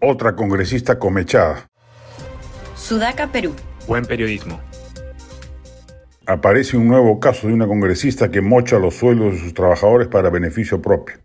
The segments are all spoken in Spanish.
Otra congresista comechada. Sudaca, Perú. Buen periodismo. Aparece un nuevo caso de una congresista que mocha los sueldos de sus trabajadores para beneficio propio.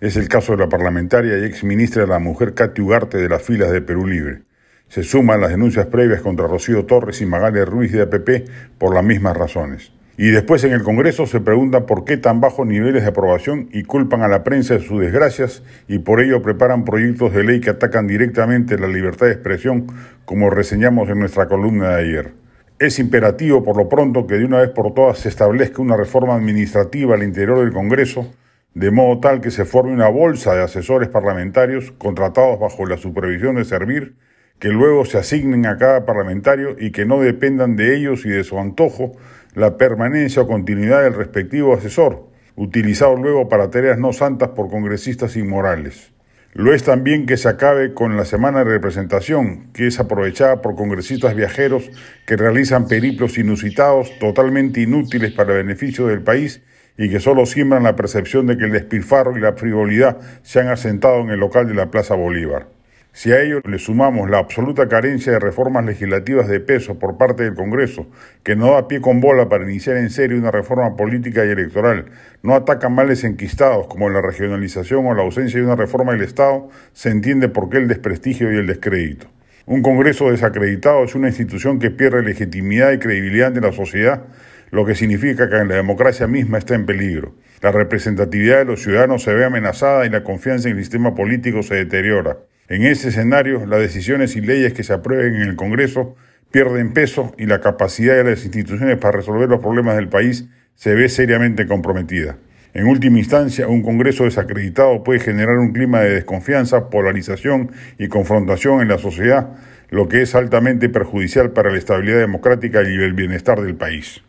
Es el caso de la parlamentaria y ex ministra de la Mujer Katy Ugarte de las filas de Perú Libre. Se suman las denuncias previas contra Rocío Torres y Magalia Ruiz de APP por las mismas razones. Y después en el Congreso se preguntan por qué tan bajos niveles de aprobación y culpan a la prensa de sus desgracias y por ello preparan proyectos de ley que atacan directamente la libertad de expresión, como reseñamos en nuestra columna de ayer. Es imperativo, por lo pronto, que de una vez por todas se establezca una reforma administrativa al interior del Congreso, de modo tal que se forme una bolsa de asesores parlamentarios contratados bajo la supervisión de Servir, que luego se asignen a cada parlamentario y que no dependan de ellos y de su antojo la permanencia o continuidad del respectivo asesor, utilizado luego para tareas no santas por congresistas inmorales. Lo es también que se acabe con la semana de representación, que es aprovechada por congresistas viajeros que realizan periplos inusitados, totalmente inútiles para el beneficio del país y que solo siembran la percepción de que el despilfarro y la frivolidad se han asentado en el local de la Plaza Bolívar. Si a ello le sumamos la absoluta carencia de reformas legislativas de peso por parte del Congreso, que no da pie con bola para iniciar en serio una reforma política y electoral, no ataca males enquistados como la regionalización o la ausencia de una reforma del Estado, se entiende por qué el desprestigio y el descrédito. Un Congreso desacreditado es una institución que pierde legitimidad y credibilidad de la sociedad, lo que significa que la democracia misma está en peligro. La representatividad de los ciudadanos se ve amenazada y la confianza en el sistema político se deteriora. En ese escenario, las decisiones y leyes que se aprueben en el Congreso pierden peso y la capacidad de las instituciones para resolver los problemas del país se ve seriamente comprometida. En última instancia, un Congreso desacreditado puede generar un clima de desconfianza, polarización y confrontación en la sociedad, lo que es altamente perjudicial para la estabilidad democrática y el bienestar del país.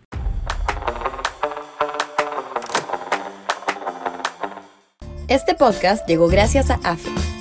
Este podcast llegó gracias a AFE,